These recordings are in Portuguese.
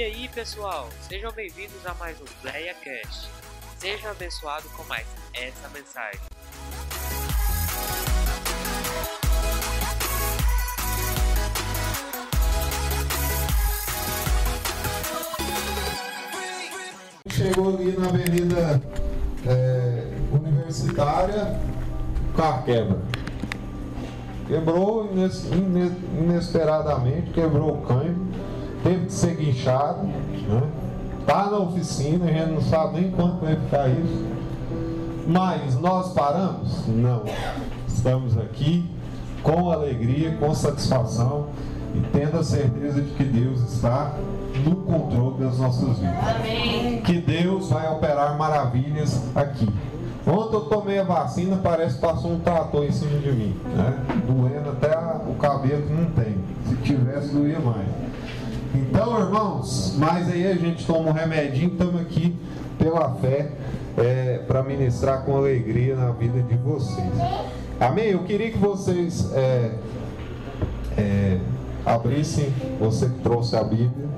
E aí, pessoal, sejam bem-vindos a mais um PlayaCast. Seja abençoado com mais essa mensagem. Chegou ali na avenida é, universitária, carro quebra. Quebrou ines- ine- inesperadamente, quebrou o câmbio, teve que ser guinchado, né? Tá na oficina, a gente não sabe nem quanto vai ficar isso. Mas nós paramos? Não. Estamos aqui com alegria, com satisfação e tendo a certeza de que Deus está no controle das nossas vidas. Que Deus vai operar maravilhas aqui. Ontem eu tomei a vacina, parece que passou um trator em cima de mim, né? Doendo até o cabelo que não tem. Se tivesse, doía mais. Então, irmãos, mas aí a gente toma um remedinho, estamos aqui pela fé para ministrar com alegria na vida de vocês. Amém? Eu queria que vocês é, é, abrissem, você que trouxe a Bíblia.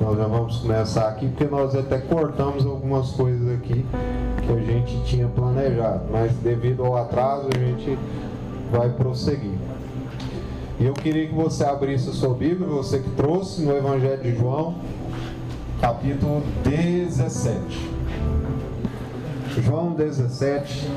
Nós já vamos começar aqui, porque nós até cortamos algumas coisas aqui que a gente tinha planejado, mas devido ao atraso a gente vai prosseguir. E eu queria que você abrisse a sua Bíblia, você que trouxe, no Evangelho de João, capítulo 17. João 17,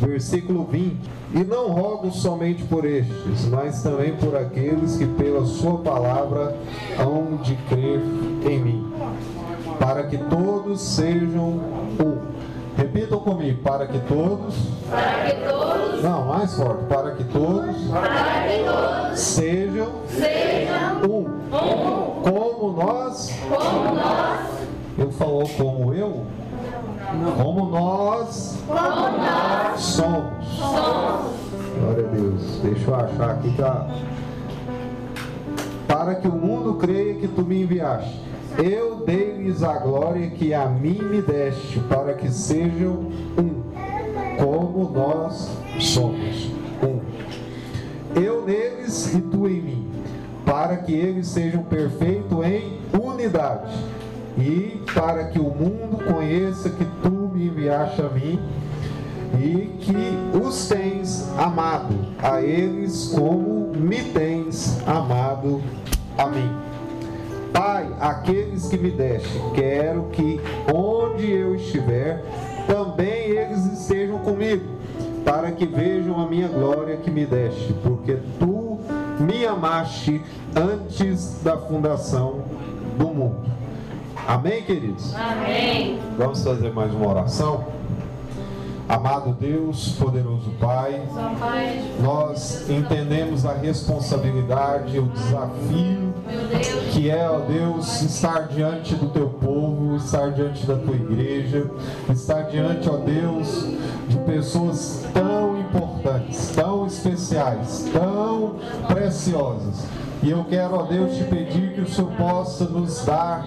versículo 20. E não rogo somente por estes, mas também por aqueles que pela sua palavra hão de crer em mim, para que todos sejam um. Repitam comigo, para que todos. Para que todos, Não, mais forte, para que todos para que todos sejam sejam um. um, Como nós. como nós, Ele falou como eu? Como nós como nós somos. somos. Glória a Deus. Deixa eu achar aqui para para que o mundo creia que tu me enviaste. Eu dei-lhes a glória que a mim me deste, para que sejam um, como nós somos um. Eu neles e tu em mim, para que eles sejam perfeitos em unidade, e para que o mundo conheça que tu me enviaste a mim e que os tens amado a eles como me tens amado a mim. Pai, aqueles que me deste, quero que onde eu estiver, também eles estejam comigo, para que vejam a minha glória que me deste, porque tu me amaste antes da fundação do mundo. Amém, queridos? Amém. Vamos fazer mais uma oração? Amado Deus, poderoso Pai, nós entendemos a responsabilidade, o desafio que é, ó Deus, estar diante do teu povo, estar diante da tua igreja, estar diante, ó Deus, de pessoas tão importantes, tão especiais, tão preciosas. E eu quero, ó Deus, te pedir que o Senhor possa nos dar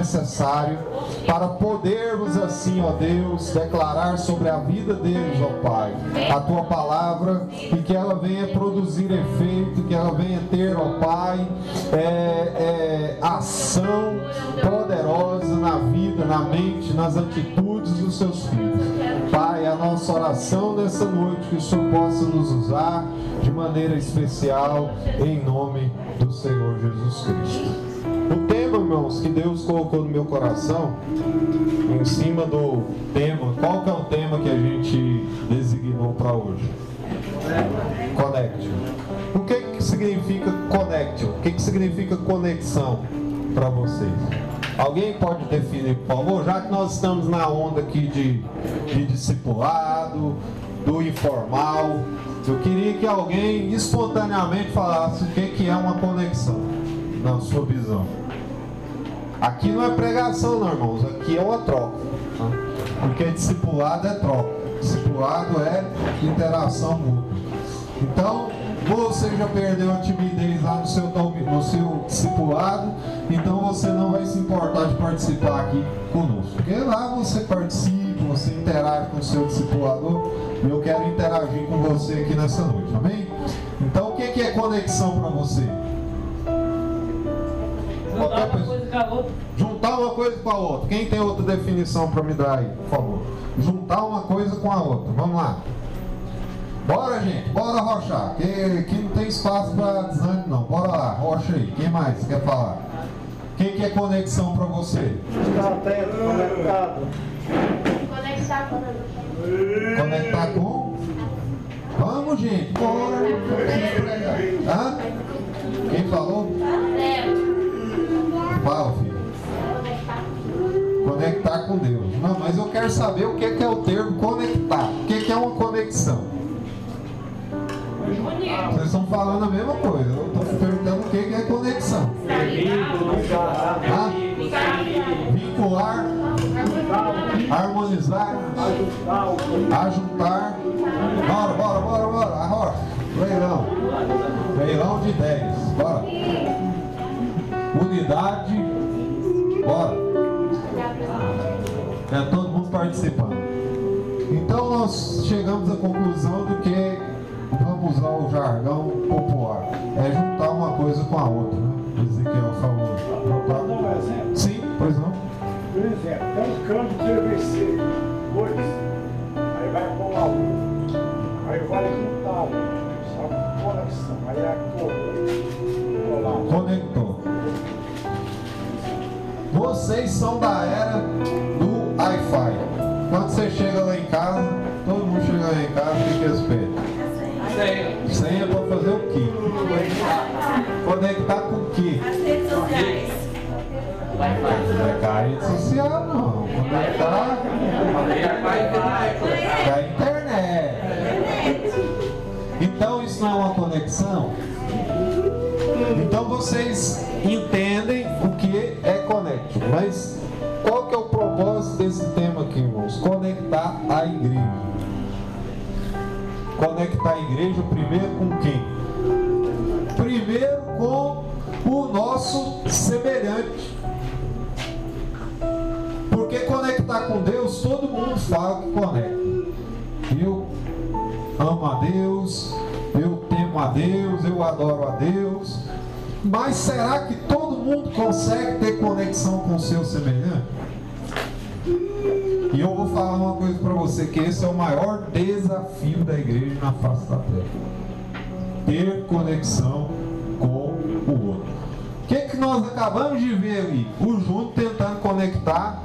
necessário para podermos assim, ó Deus, declarar sobre a vida deles, ó Pai, a tua palavra e que ela venha produzir efeito, que ela venha ter, ó Pai, é, é, ação poderosa na vida, na mente, nas atitudes dos seus filhos. Pai, a nossa oração nessa noite, que o Senhor possa nos usar de maneira especial, em nome do Senhor Jesus Cristo. O tema, irmãos, que Deus colocou no meu coração, em cima do tema, qual que é o tema que a gente designou para hoje? Connection. O que, que significa connection? O que, que significa conexão para vocês? Alguém pode definir, por favor? Já que nós estamos na onda aqui de, de discipulado, do informal, eu queria que alguém espontaneamente falasse o que, que é uma conexão, na sua visão. Aqui não é pregação, não, irmãos. Aqui é uma troca. tá? Porque discipulado é troca. Discipulado é interação mútua. Então, você já perdeu a timidez lá no seu, no seu discipulado, então você não vai se importar de participar aqui conosco. Porque lá você participa, você interage com o seu discipulador, e eu quero interagir com você aqui nessa noite, amém? Então, o que que é conexão para você? Qualquer pessoa. Juntar uma coisa com a outra. Quem tem outra definição para me dar aí, por favor? Juntar uma coisa com a outra. Vamos lá. Bora, gente, bora rochar. Que, que não tem espaço para desânimo, não. Bora lá, rocha aí. Quem mais quer falar? Quem que é conexão para você? Está atento, conectado. Conectar com Conectar com? Vamos, gente, bora. Hã? Quem falou? Conectar com Deus. Não, mas eu quero saber o que é, que é o termo conectar. O que é, que é uma conexão? Vocês estão falando a mesma coisa. Eu estou perguntando o que que é conexão. Hã? Vincular, harmonizar, ajuntar. Bora, bora, bora, bora. Arrocha. Leilão. Leilão de 10. Bora. Unidade. Bora. É. Então nós chegamos à conclusão do que vamos usar o jargão popular. É juntar uma coisa com a outra, né? Ezequiel falou. Vou dar um exemplo. Sim, pois não. Por exemplo, tem um campo de PVC, dois, aí vai colar um, aí vai juntar um, só com conexão, aí é colar. Conectou. Vocês são da era. Quando você chega lá em casa, todo mundo chega lá em casa, o que eles pedem? Senha para fazer o quê? Conectar com o quê? As redes sociais. Não é com a rede social, não. Conectar com a internet. Então isso não é uma conexão? Então vocês entendem o que é conect. Mas qual que é o propósito desse tema aqui, Conectar a igreja primeiro com quem? Primeiro com o nosso semelhante. Porque conectar com Deus, todo mundo fala que conecta. Eu amo a Deus, eu temo a Deus, eu adoro a Deus. Mas será que todo mundo consegue ter conexão com o seu semelhante? E eu vou falar uma coisa para você, que esse é o maior desafio da igreja na face da terra. Ter conexão com o outro. O que, que nós acabamos de ver ali? O Júnior tentando conectar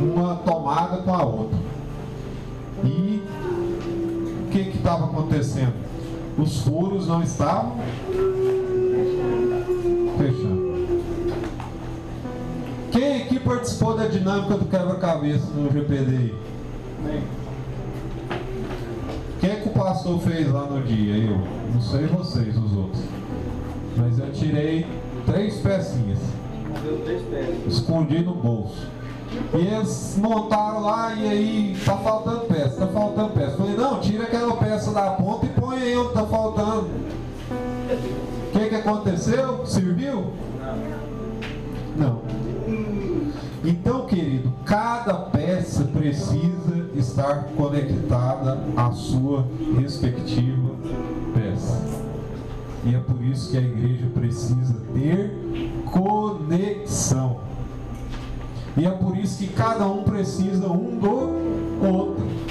uma tomada com a outra. E o que estava acontecendo? Os furos não estavam Quem aqui participou da dinâmica do quebra-cabeça no GPD? Quem que o pastor fez lá no dia? Eu. Não sei vocês, os outros. Mas eu tirei três pecinhas. Escondi no bolso. E eles montaram lá e aí tá faltando peça, tá faltando peça. Falei, não, tira aquela peça da ponta e põe aí onde tá faltando. O que que aconteceu? Serviu? Precisa estar conectada à sua respectiva peça. E é por isso que a igreja precisa ter conexão. E é por isso que cada um precisa um do outro.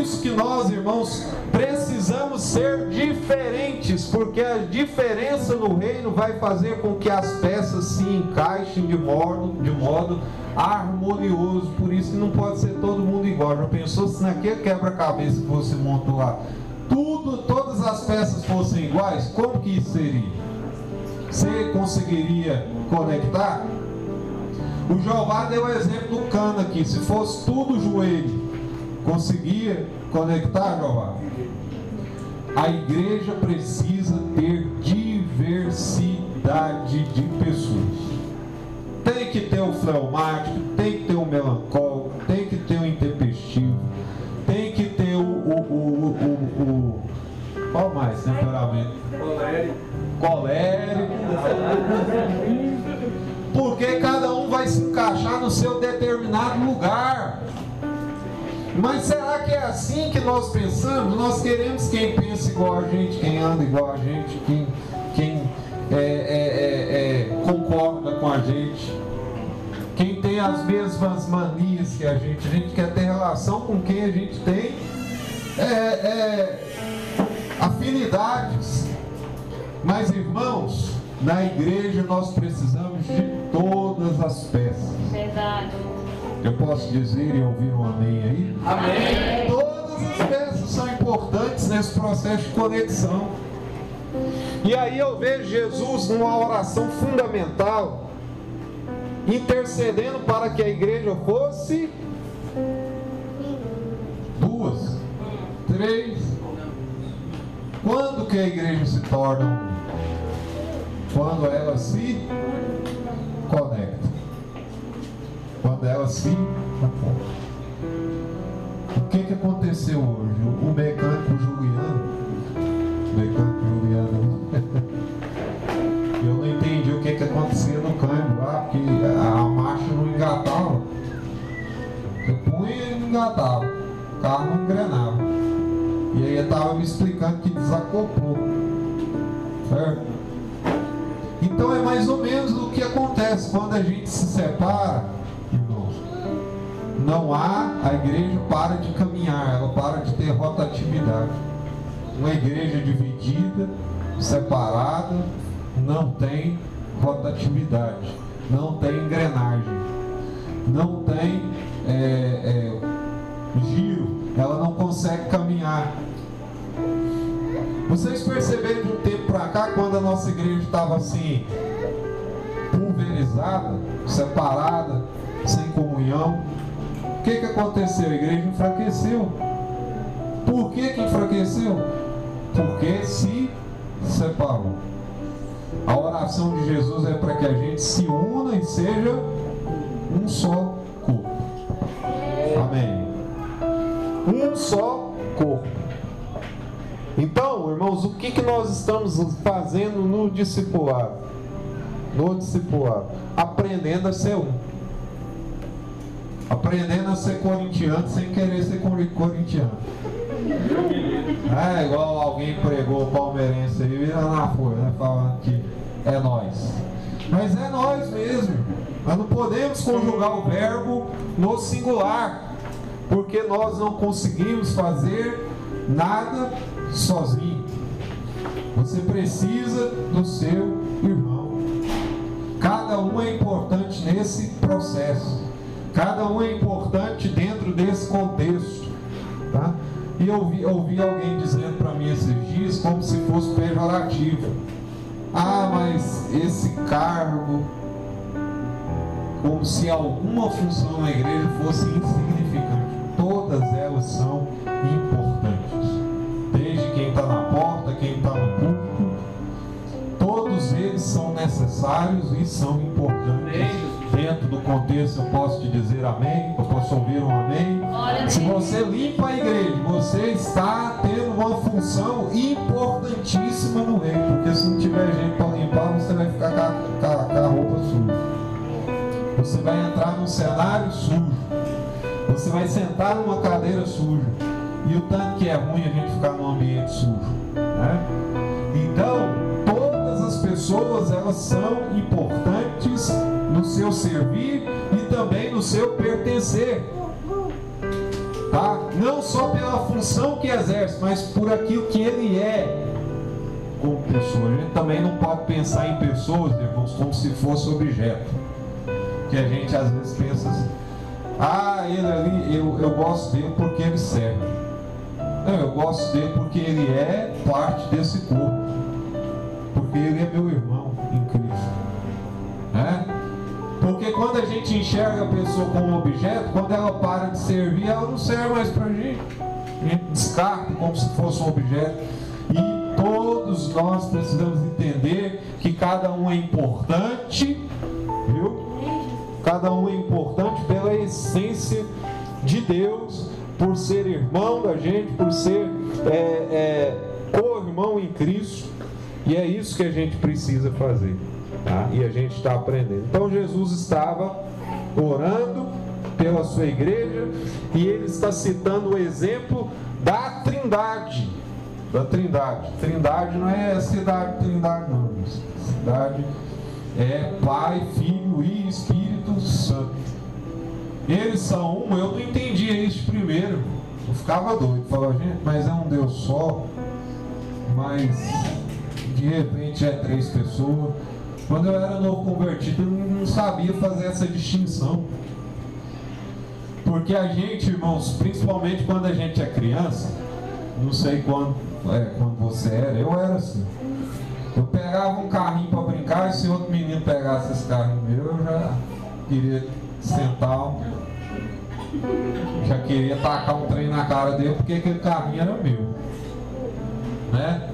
Isso que nós, irmãos, precisamos ser diferentes, porque a diferença no reino vai fazer com que as peças se encaixem de modo, de modo harmonioso. Por isso que não pode ser todo mundo igual. Já pensou se naquele quebra-cabeça que você montou lá, tudo, todas as peças fossem iguais? Como que isso seria? Você conseguiria conectar? O Jeová deu o exemplo do cano aqui. Se fosse tudo joelho, conseguia conectar, Jeová? A igreja precisa ter diversidade de pessoas. Tem que ter o fleumático, tem que ter o melancólico, tem que ter o intempestivo, tem que ter o. o, o, o, o qual mais temperamento? colérico. Porque cada um vai se encaixar no seu determinado lugar. Mas será que é assim que nós pensamos? Nós queremos quem pensa igual a gente, quem anda igual a gente, quem, quem é, é, é, concorda com a gente, quem tem as mesmas manias que a gente, a gente quer ter relação com quem a gente tem é, é, afinidades. Mas irmãos, na igreja nós precisamos de todas as peças. Verdade. Eu posso dizer e ouvir um amém aí? Amém. Todas as peças são importantes nesse processo de conexão. E aí eu vejo Jesus numa oração fundamental, intercedendo para que a igreja fosse duas, três. Quando que a igreja se torna? Quando ela se. Quando ela se o que, que aconteceu hoje? O mecânico Juliano, mecânico Juliano, eu não entendi o que, que acontecia no câmbio lá, porque a marcha não engatava. Eu punha e não engatava, o carro não engrenava. E aí ele estava me explicando que desacoplou. Certo? Então é mais ou menos o que acontece quando a gente se separa. Não há, a igreja para de caminhar, ela para de ter rotatividade. Uma igreja dividida, separada, não tem rotatividade, não tem engrenagem, não tem é, é, giro, ela não consegue caminhar. Vocês perceberam de um tempo para cá, quando a nossa igreja estava assim, pulverizada, separada, sem comunhão, o que, que aconteceu? A igreja enfraqueceu. Por que, que enfraqueceu? Porque se separou. A oração de Jesus é para que a gente se una e seja um só corpo. Amém. Um só corpo. Então, irmãos, o que, que nós estamos fazendo no discipulado? No discipulado, aprendendo a ser um. Aprendendo a ser corintiano sem querer ser corintiano. É igual alguém pregou o palmeirense aí, vira na folha, né? Falando que é nós. Mas é nós mesmo. Nós não podemos conjugar o verbo no singular, porque nós não conseguimos fazer nada sozinho. Você precisa do seu irmão. Cada um é importante nesse processo. Cada um é importante dentro desse contexto. Tá? E eu ouvi, ouvi alguém dizendo para mim esses dias como se fosse pejorativo. Ah, mas esse cargo, como se alguma função na igreja fosse insignificante. Todas elas são importantes. Desde quem está na porta, quem está no púlpito, todos eles são necessários e são importantes. Dentro do contexto, eu posso te dizer amém, eu posso ouvir um amém. Se você limpa a igreja, você está tendo uma função importantíssima no reino, porque se não tiver gente para limpar, você vai ficar com a, com a- roupa suja. Você vai entrar num cenário sujo. Você vai sentar numa cadeira suja. E o tanto que é ruim a gente ficar num ambiente sujo. Né? Então, todas as pessoas elas são importantes no seu servir e também no seu pertencer. Tá? Não só pela função que exerce, mas por aquilo que ele é como pessoa. A gente também não pode pensar em pessoas, irmãos, como se fosse objeto. Que a gente às vezes pensa assim, ah, ele ali, eu, eu gosto dele porque ele serve. Não, eu gosto dele porque ele é parte desse corpo. Porque ele é meu irmão Porque quando a gente enxerga a pessoa como objeto, quando ela para de servir, ela não serve mais pra gente. A gente descarta como se fosse um objeto. E todos nós precisamos entender que cada um é importante, viu? Cada um é importante pela essência de Deus, por ser irmão da gente, por ser é, é, co-irmão em Cristo. E é isso que a gente precisa fazer. Tá? E a gente está aprendendo. Então Jesus estava orando pela sua igreja e ele está citando o exemplo da Trindade. Da Trindade. Trindade não é cidade Trindade, não. Trindade é Pai, Filho e Espírito Santo. Eles são um, eu não entendia isso primeiro. Eu ficava doido, falava, gente, mas é um Deus só, mas de repente é três pessoas. Quando eu era novo convertido, eu não sabia fazer essa distinção. Porque a gente, irmãos, principalmente quando a gente é criança, não sei quando, é, quando você era, eu era assim. Eu pegava um carrinho para brincar e se outro menino pegasse esse carrinho meu, eu já queria sentar, já queria tacar um trem na cara dele porque aquele carrinho era meu. Né?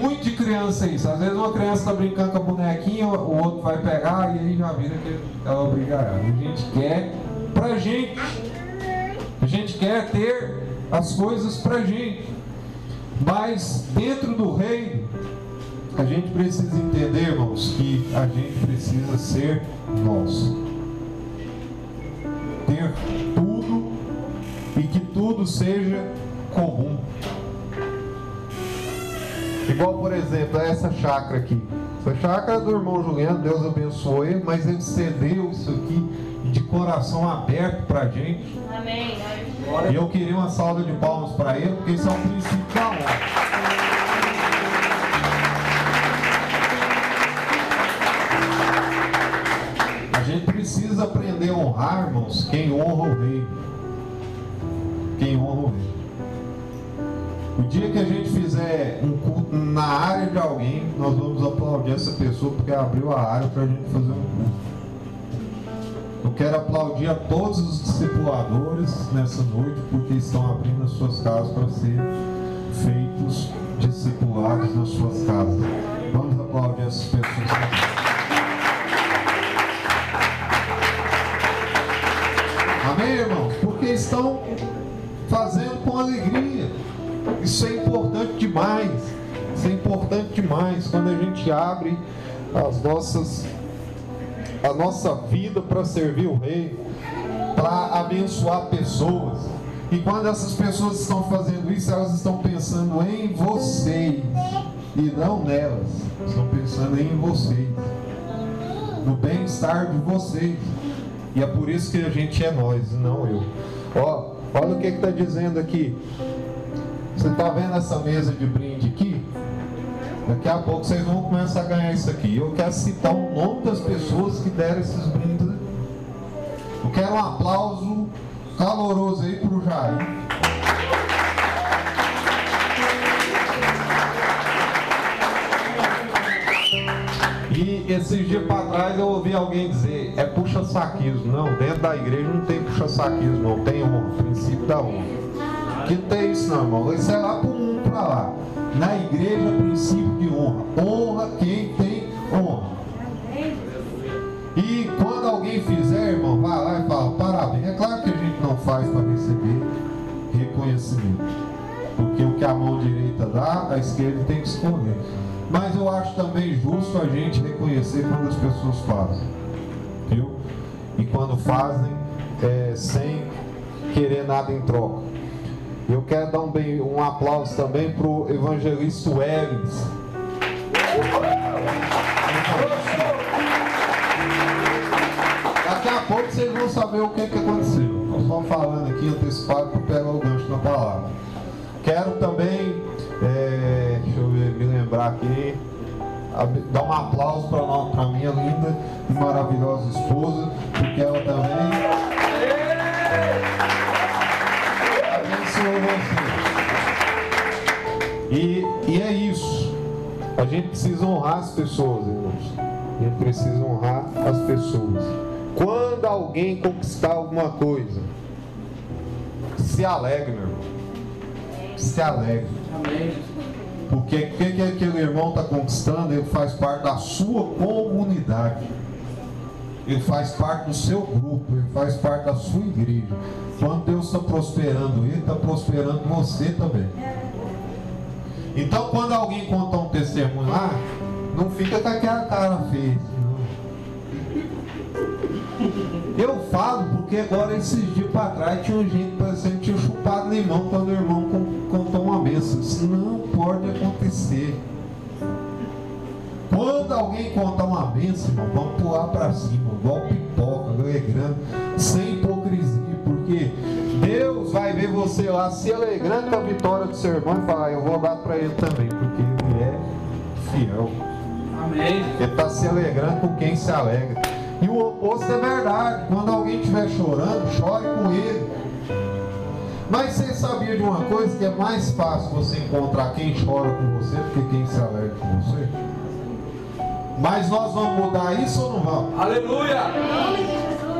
Muito de criança isso. Às vezes uma criança está brincando com a bonequinha, o outro vai pegar e aí já vira que ela obrigará. A gente quer pra gente. A gente quer ter as coisas pra gente. Mas dentro do reino, a gente precisa entender, irmãos, que a gente precisa ser nós. Ter tudo e que tudo seja comum. Igual, por exemplo, essa chácara aqui. Essa chácara é do irmão Juliano, Deus abençoe ele, mas ele cedeu isso aqui de coração aberto para a gente. Amém. E eu queria uma salva de palmas para ele, porque isso é um princípio da honra. A gente precisa aprender a honrar, irmãos, quem honra o rei. Quem honra o rei. O dia que a gente fizer um culto na área de alguém, nós vamos aplaudir essa pessoa porque abriu a área para a gente fazer um culto. Eu quero aplaudir a todos os discipuladores nessa noite, porque estão abrindo as suas casas para ser feitos discipulados nas suas casas. Vamos aplaudir essas pessoas. Amém, irmãos? Porque estão importante demais quando a gente abre as nossas a nossa vida para servir o rei, para abençoar pessoas. E quando essas pessoas estão fazendo isso, elas estão pensando em vocês e não nelas. Estão pensando em vocês, no bem-estar de vocês. E é por isso que a gente é nós e não eu. Ó, olha o que está dizendo aqui. Você está vendo essa mesa de brinde aqui? Daqui a pouco vocês vão começar a ganhar isso aqui. Eu quero citar o nome das pessoas que deram esses brindes. Eu quero um aplauso caloroso aí para o Jair. E esses dias para trás eu ouvi alguém dizer, é puxa-saquismo. Não, dentro da igreja não tem puxa-saquismo, não. Tem honra, princípio da honra. Que tem isso não, irmão. Isso é lá para o mundo para lá. Na igreja, princípio de honra. Honra quem tem honra. E quando alguém fizer, irmão, vai lá e fala, parabéns. É claro que a gente não faz para receber reconhecimento. Porque o que a mão direita dá, a esquerda tem que esconder. Mas eu acho também justo a gente reconhecer quando as pessoas fazem. Viu? E quando fazem é, sem querer nada em troca. Eu quero dar um, bem, um aplauso também para o evangelista Wellings. Daqui a pouco vocês vão saber o que, que aconteceu. Estou só falando aqui antecipado para pegar o gancho na palavra. Quero também, é, deixa eu me lembrar aqui, dar um aplauso para a minha linda e maravilhosa esposa, porque ela também E, e é isso. A gente precisa honrar as pessoas, irmãos. A gente precisa honrar as pessoas. Quando alguém conquistar alguma coisa, se alegre, meu irmão. Se alegre. Porque o que, que aquele irmão está conquistando, ele faz parte da sua comunidade. Ele faz parte do seu grupo, ele faz parte da sua igreja. Quando Deus está prosperando ele, está prosperando você também. Então, quando alguém conta um testemunho lá, não fica com aquela cara feia. Eu falo porque agora esses dias para trás tinha gente parecendo que tinha chupado limão quando o irmão contou uma benção. Isso não pode acontecer. Quando alguém contar uma bênção, irmão, vamos pular para cima, igual pipoca, alegrando, sem hipocrisia, porque Deus vai ver você lá se alegrando com a vitória do seu irmão e falar, eu vou dar para ele também, porque ele é fiel. Amém. Ele está se alegrando com quem se alegra. E o oposto é verdade. Quando alguém estiver chorando, chore com ele. Mas você sabia de uma coisa que é mais fácil você encontrar quem chora com você do que quem se alegra com você? Mas nós vamos mudar isso ou não vamos? Aleluia.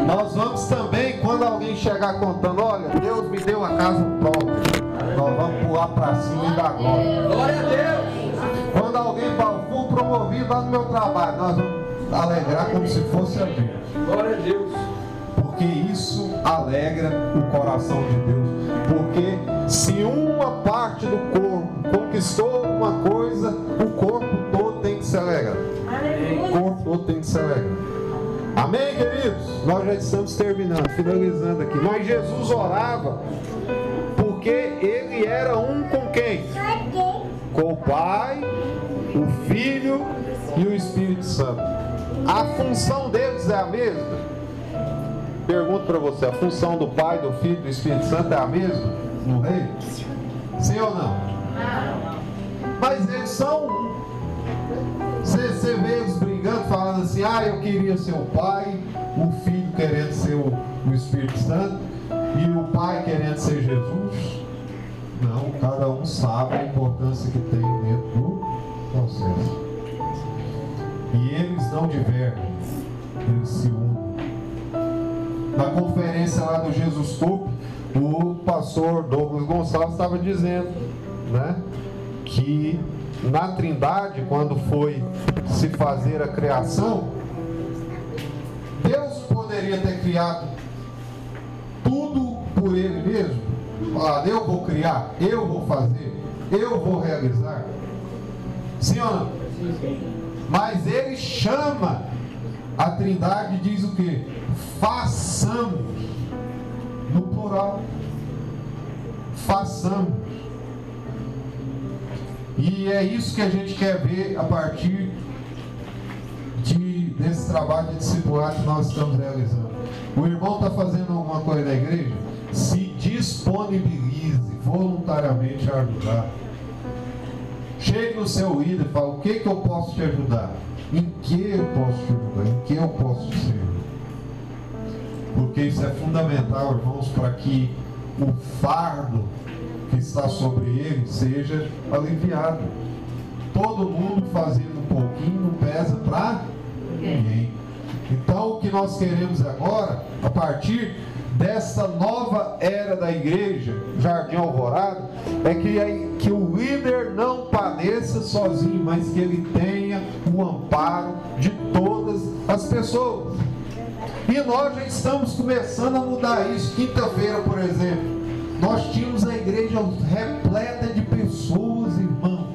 Nós vamos também, quando alguém chegar contando, olha, Deus me deu a casa própria. Nós vamos pular para cima e dar glória. Glória a Deus. Quando alguém fala, fui promovido lá no meu trabalho, nós vamos alegrar como se fosse a gente. Glória a Deus. Porque isso alegra o coração de Deus. Porque se uma parte do corpo conquistou uma coisa, o corpo todo tem que se alegrar. O corpo todo tem que se alegrar. Amém, queridos? Nós já estamos terminando, finalizando aqui. Mas Jesus orava porque ele era um com quem? Com o Pai, o Filho e o Espírito Santo. A função deles é a mesma? Pergunto para você, a função do Pai, do Filho e do Espírito Santo é a mesma no reino? Sim ou não? Mas eles são um. Você, você vê eles brigando, falando assim, ah, eu queria ser o Pai, o Filho querendo ser o, o Espírito Santo, e o Pai querendo ser Jesus. Não, cada um sabe a importância que tem dentro do processo. E eles não divergem, eles se unem. Na conferência lá do Jesus Cup, o pastor Douglas Gonçalves estava dizendo, né, que na Trindade, quando foi se fazer a criação, Deus poderia ter criado tudo por Ele mesmo. Falar, eu vou criar, eu vou fazer, eu vou realizar. Sim ou não? Mas Ele chama a Trindade e diz o que? Façamos. No plural. Façamos. E é isso que a gente quer ver a partir de, desse trabalho de discipulado que nós estamos realizando. O irmão está fazendo alguma coisa na igreja? Se disponibilize voluntariamente a ajudar. Chegue no seu líder e fale: O que, que eu posso te ajudar? Em que eu posso te ajudar? Em que eu posso servir? Porque isso é fundamental, irmãos, para que o fardo que está sobre ele seja aliviado. Todo mundo fazendo um pouquinho não pesa para ninguém. Então, o que nós queremos agora, a partir dessa nova era da igreja, Jardim Alvorada, é que, que o líder não padeça sozinho, mas que ele tenha o amparo de todas as pessoas. E nós já estamos começando a mudar isso. Quinta-feira, por exemplo, nós tínhamos a igreja repleta de pessoas, irmão.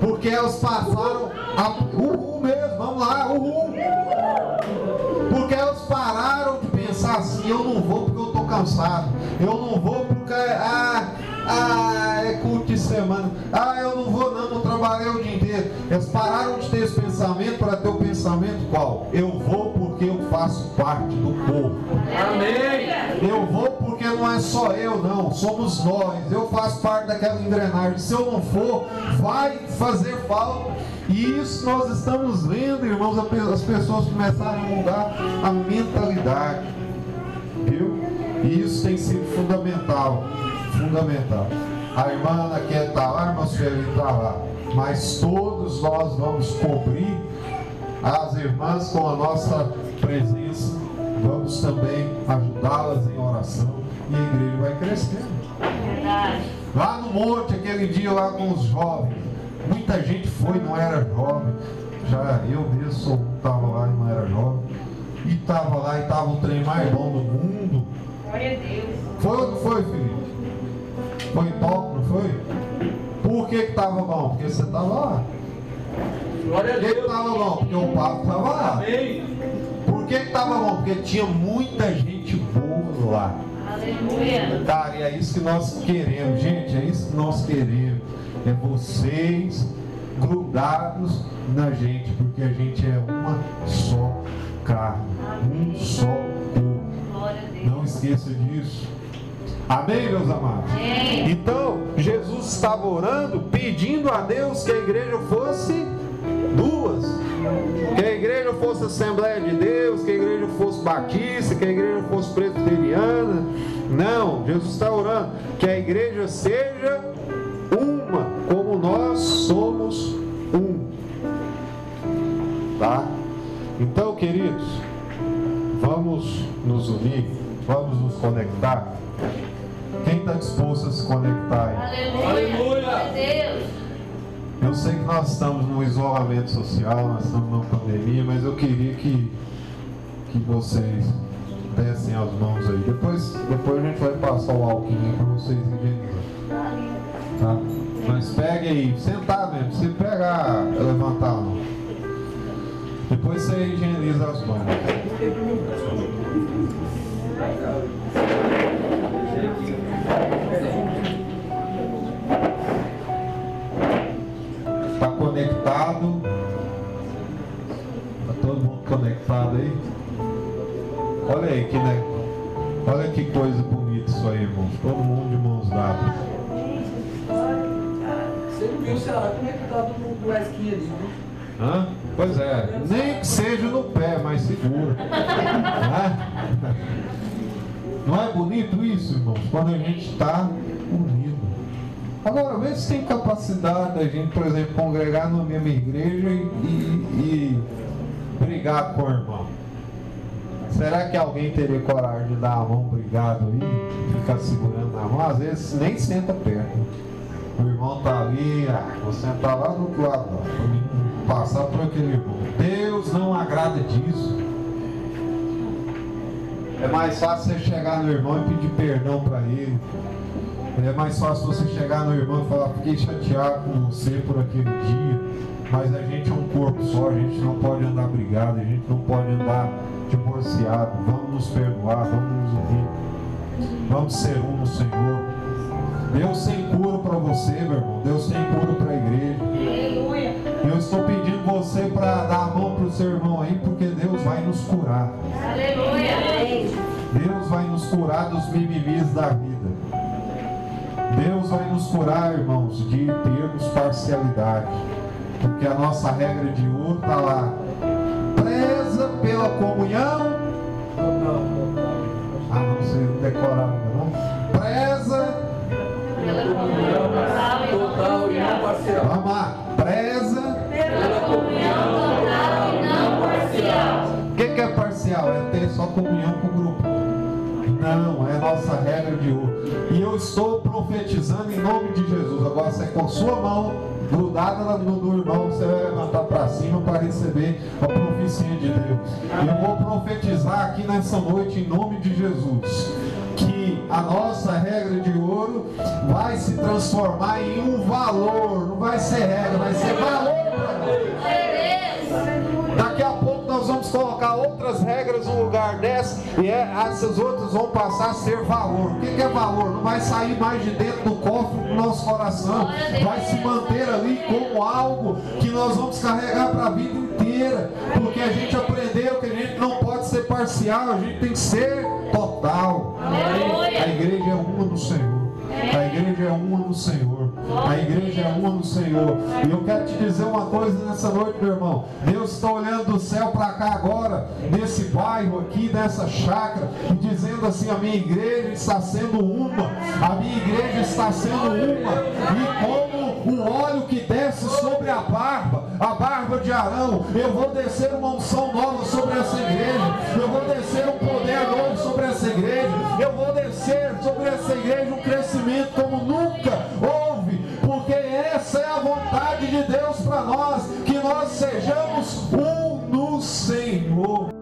Porque elas passaram a. Uhul mesmo, vamos lá, uhul. Porque elas pararam de pensar assim, eu não vou porque eu estou cansado. Eu não vou porque. Ah, ah, é culto de semana. Ah, eu não vou não, não trabalhei o dia inteiro. Eles pararam de ter esse pensamento para ter o pensamento qual? Eu vou porque eu faço parte do povo. Amém. Eu vou porque não é só eu, não. Somos nós. Eu faço parte daquela engrenagem. Se eu não for, vai fazer falta. E isso nós estamos vendo, irmãos, as pessoas começarem a mudar a mentalidade. Viu? E isso tem sido fundamental. Fundamental. A irmã quer estar lá, a irmã Sueli está lá. Mas todos nós vamos cobrir as irmãs com a nossa presença. Vamos também ajudá-las em oração. E a igreja vai crescendo. Lá no monte, aquele dia lá com os jovens. Muita gente foi, não era jovem. Já eu mesmo estava lá e não era jovem. E estava lá e estava o trem mais bom do mundo. Glória a Deus. Foi ou não foi, Felipe? Foi top, não foi? Por que estava bom? Porque você estava lá. Por que estava bom? Porque o papo estava lá. Amém. Por que estava bom? Porque tinha muita gente boa lá. Aleluia. Cara, e é isso que nós queremos, gente. É isso que nós queremos. É vocês grudados na gente, porque a gente é uma só carne, um só corpo. Não esqueça disso. Amém, meus amados? Amém. Então, Jesus estava orando, pedindo a Deus que a igreja fosse duas. Que a igreja fosse Assembleia de Deus, que a igreja fosse Batista, que a igreja fosse Presbiteriana. Não, Jesus está orando que a igreja seja uma, como nós somos um. Tá? Então, queridos, vamos nos unir, vamos nos conectar. Está disposto a se conectar? Aleluia. Aleluia. Eu sei que nós estamos num isolamento social, nós estamos numa pandemia, mas eu queria que, que vocês dessem as mãos aí. Depois, depois a gente vai passar o alquinho para vocês higienizarem. Tá? Mas pegue aí, sentar mesmo, se pegar, levantar a mão. Depois você higieniza as mãos. Está conectado? Está todo mundo conectado aí? Olha aí que né? Olha que coisa bonita isso aí, irmãos. Todo mundo de mãos dadas. Você não viu o Ceará como é que tá do esquinha ali, né? Hã? Pois é, nem que seja no pé, mas segura. Né? Não é bonito isso, irmãos? Quando a gente está unido. Agora, vê se tem capacidade da gente, por exemplo, congregar na mesma igreja e, e- e brigar com o irmão. Será que alguém teria coragem de dar a mão brigado aí? Ficar segurando na mão? Às vezes nem senta perto. O irmão tá ali, ah, vou sentar lá do outro lado, passar por aquele irmão. Deus não agrada disso. É mais fácil você chegar no irmão e pedir perdão para ele. É mais fácil você chegar no irmão e falar, fiquei chateado com você por aquele dia, mas a gente é um corpo só, a gente não pode andar brigado, a gente não pode andar divorciado. Vamos nos perdoar, vamos nos unir, vamos ser um no Senhor. Deus tem cura para você, meu irmão. Deus tem cura para a igreja. Aleluia. Eu estou pedindo você para dar a mão para o seu irmão aí, porque Deus vai nos curar. Aleluia. Deus vai nos curar dos mimimis da vida. Deus vai nos curar, irmãos, de termos parcialidade. Porque a nossa regra de ouro está lá. Preza pela comunhão. Ah, não sei decorar não. Preza. Pela comunhão total e não Total e não parcial. Vamos lá. Preza. Pela comunhão total e não parcial. O que, que é parcial? É ter só comunhão nossa regra de ouro. E eu estou profetizando em nome de Jesus. Agora você com sua mão grudada no, no irmão, você vai levantar para cima para receber a profecia de Deus. Eu vou profetizar aqui nessa noite em nome de Jesus. Que a nossa regra de ouro vai se transformar em um valor. Não vai ser regra, vai ser valor outras regras no lugar dessa e é- essas outras vão passar a ser valor. O que, que é valor? Não vai sair mais de dentro do cofre do nosso coração. Vai se manter ali como algo que nós vamos carregar para a vida inteira. Porque a gente aprendeu que a gente não pode ser parcial, a gente tem que ser total. A igreja é uma no Senhor. A igreja é uma no Senhor. A igreja é uma no Senhor. E eu quero te dizer uma coisa nessa noite, meu irmão. Deus está olhando do céu para cá agora, nesse bairro aqui, nessa chácara, e dizendo assim: a minha igreja está sendo uma. A minha igreja está sendo uma. E como o óleo que desce sobre a barba, a barba de Arão. Eu vou descer uma unção nova sobre essa igreja. Eu vou descer um poder novo sobre essa igreja. Eu vou descer sobre essa igreja um crescimento como nunca houve, porque essa é a vontade de Deus para nós, que nós sejamos um no Senhor.